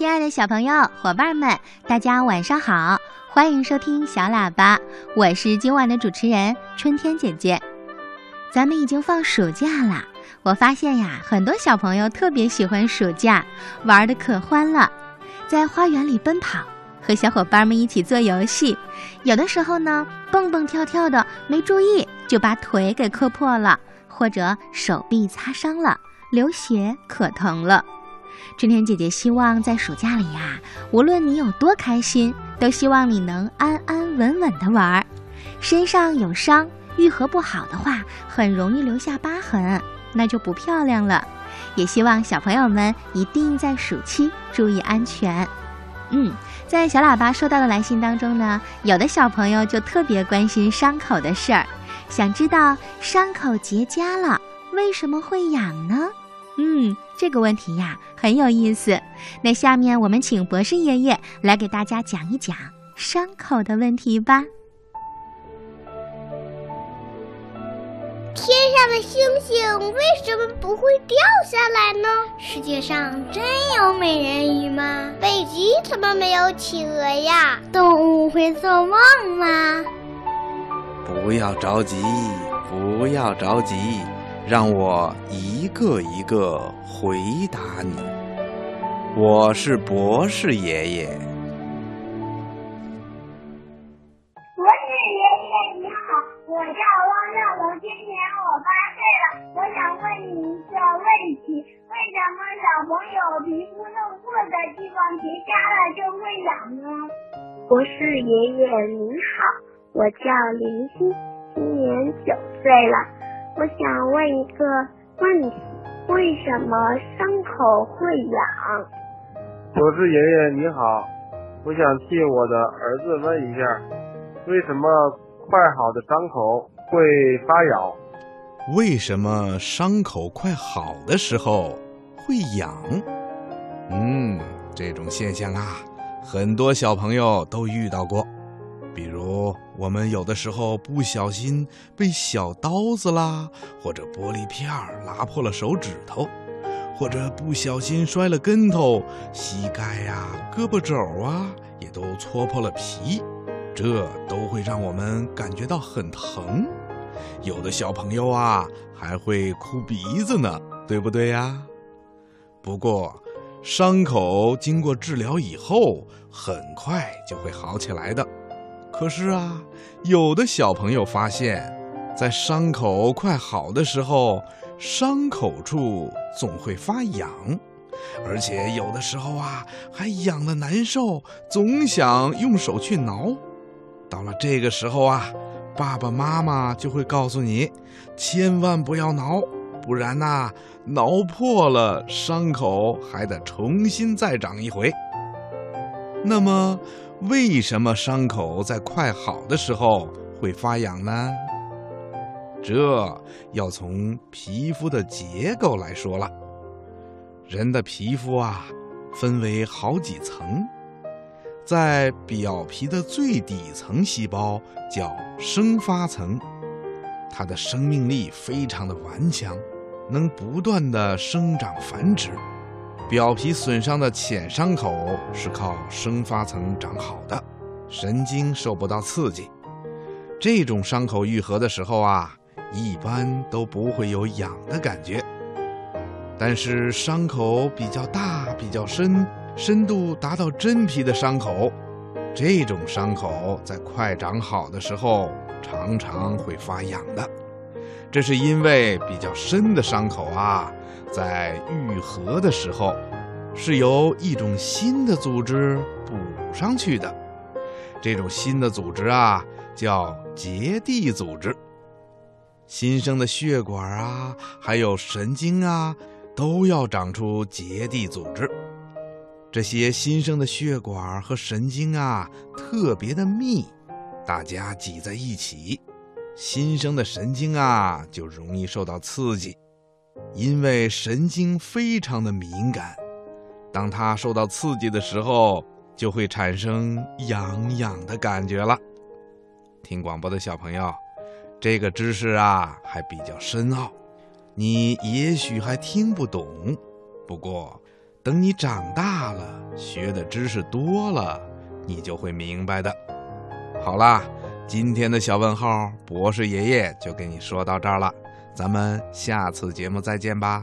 亲爱的小朋友、伙伴们，大家晚上好！欢迎收听小喇叭，我是今晚的主持人春天姐姐。咱们已经放暑假了，我发现呀，很多小朋友特别喜欢暑假，玩的可欢了，在花园里奔跑，和小伙伴们一起做游戏，有的时候呢，蹦蹦跳跳的，没注意就把腿给磕破了，或者手臂擦伤了，流血可疼了。春天姐姐希望在暑假里呀，无论你有多开心，都希望你能安安稳稳的玩儿。身上有伤，愈合不好的话，很容易留下疤痕，那就不漂亮了。也希望小朋友们一定在暑期注意安全。嗯，在小喇叭收到的来信当中呢，有的小朋友就特别关心伤口的事儿，想知道伤口结痂了为什么会痒呢？嗯，这个问题呀很有意思。那下面我们请博士爷爷来给大家讲一讲伤口的问题吧。天上的星星为什么不会掉下来呢？世界上真有美人鱼吗？北极怎么没有企鹅呀？动物会做梦吗？不要着急，不要着急。让我一个一个回答你。我是博士爷爷。博士爷爷你好，我叫汪兆龙，今年我八岁了。我想问你一个问题：为什么小朋友皮肤弄破的地方结痂了就会痒呢？博士爷爷您好，我叫林欣，今年九岁了。我想问一个问题：为什么伤口会痒？博士爷爷你好，我想替我的儿子问一下，为什么快好的伤口会发痒？为什么伤口快好的时候会痒？嗯，这种现象啊，很多小朋友都遇到过。比如，我们有的时候不小心被小刀子啦，或者玻璃片儿拉破了手指头，或者不小心摔了跟头，膝盖呀、胳膊肘啊也都搓破了皮，这都会让我们感觉到很疼。有的小朋友啊还会哭鼻子呢，对不对呀？不过，伤口经过治疗以后，很快就会好起来的。可是啊，有的小朋友发现，在伤口快好的时候，伤口处总会发痒，而且有的时候啊，还痒的难受，总想用手去挠。到了这个时候啊，爸爸妈妈就会告诉你，千万不要挠，不然呐，挠破了伤口还得重新再长一回。那么。为什么伤口在快好的时候会发痒呢？这要从皮肤的结构来说了。人的皮肤啊，分为好几层，在表皮的最底层细胞叫生发层，它的生命力非常的顽强，能不断的生长繁殖。表皮损伤的浅伤口是靠生发层长好的，神经受不到刺激，这种伤口愈合的时候啊，一般都不会有痒的感觉。但是伤口比较大、比较深，深度达到真皮的伤口，这种伤口在快长好的时候常常会发痒的。这是因为比较深的伤口啊。在愈合的时候，是由一种新的组织补上去的。这种新的组织啊，叫结缔组织。新生的血管啊，还有神经啊，都要长出结缔组织。这些新生的血管和神经啊，特别的密，大家挤在一起，新生的神经啊，就容易受到刺激。因为神经非常的敏感，当它受到刺激的时候，就会产生痒痒的感觉了。听广播的小朋友，这个知识啊还比较深奥，你也许还听不懂。不过，等你长大了，学的知识多了，你就会明白的。好啦，今天的小问号，博士爷爷就给你说到这儿了，咱们下次节目再见吧。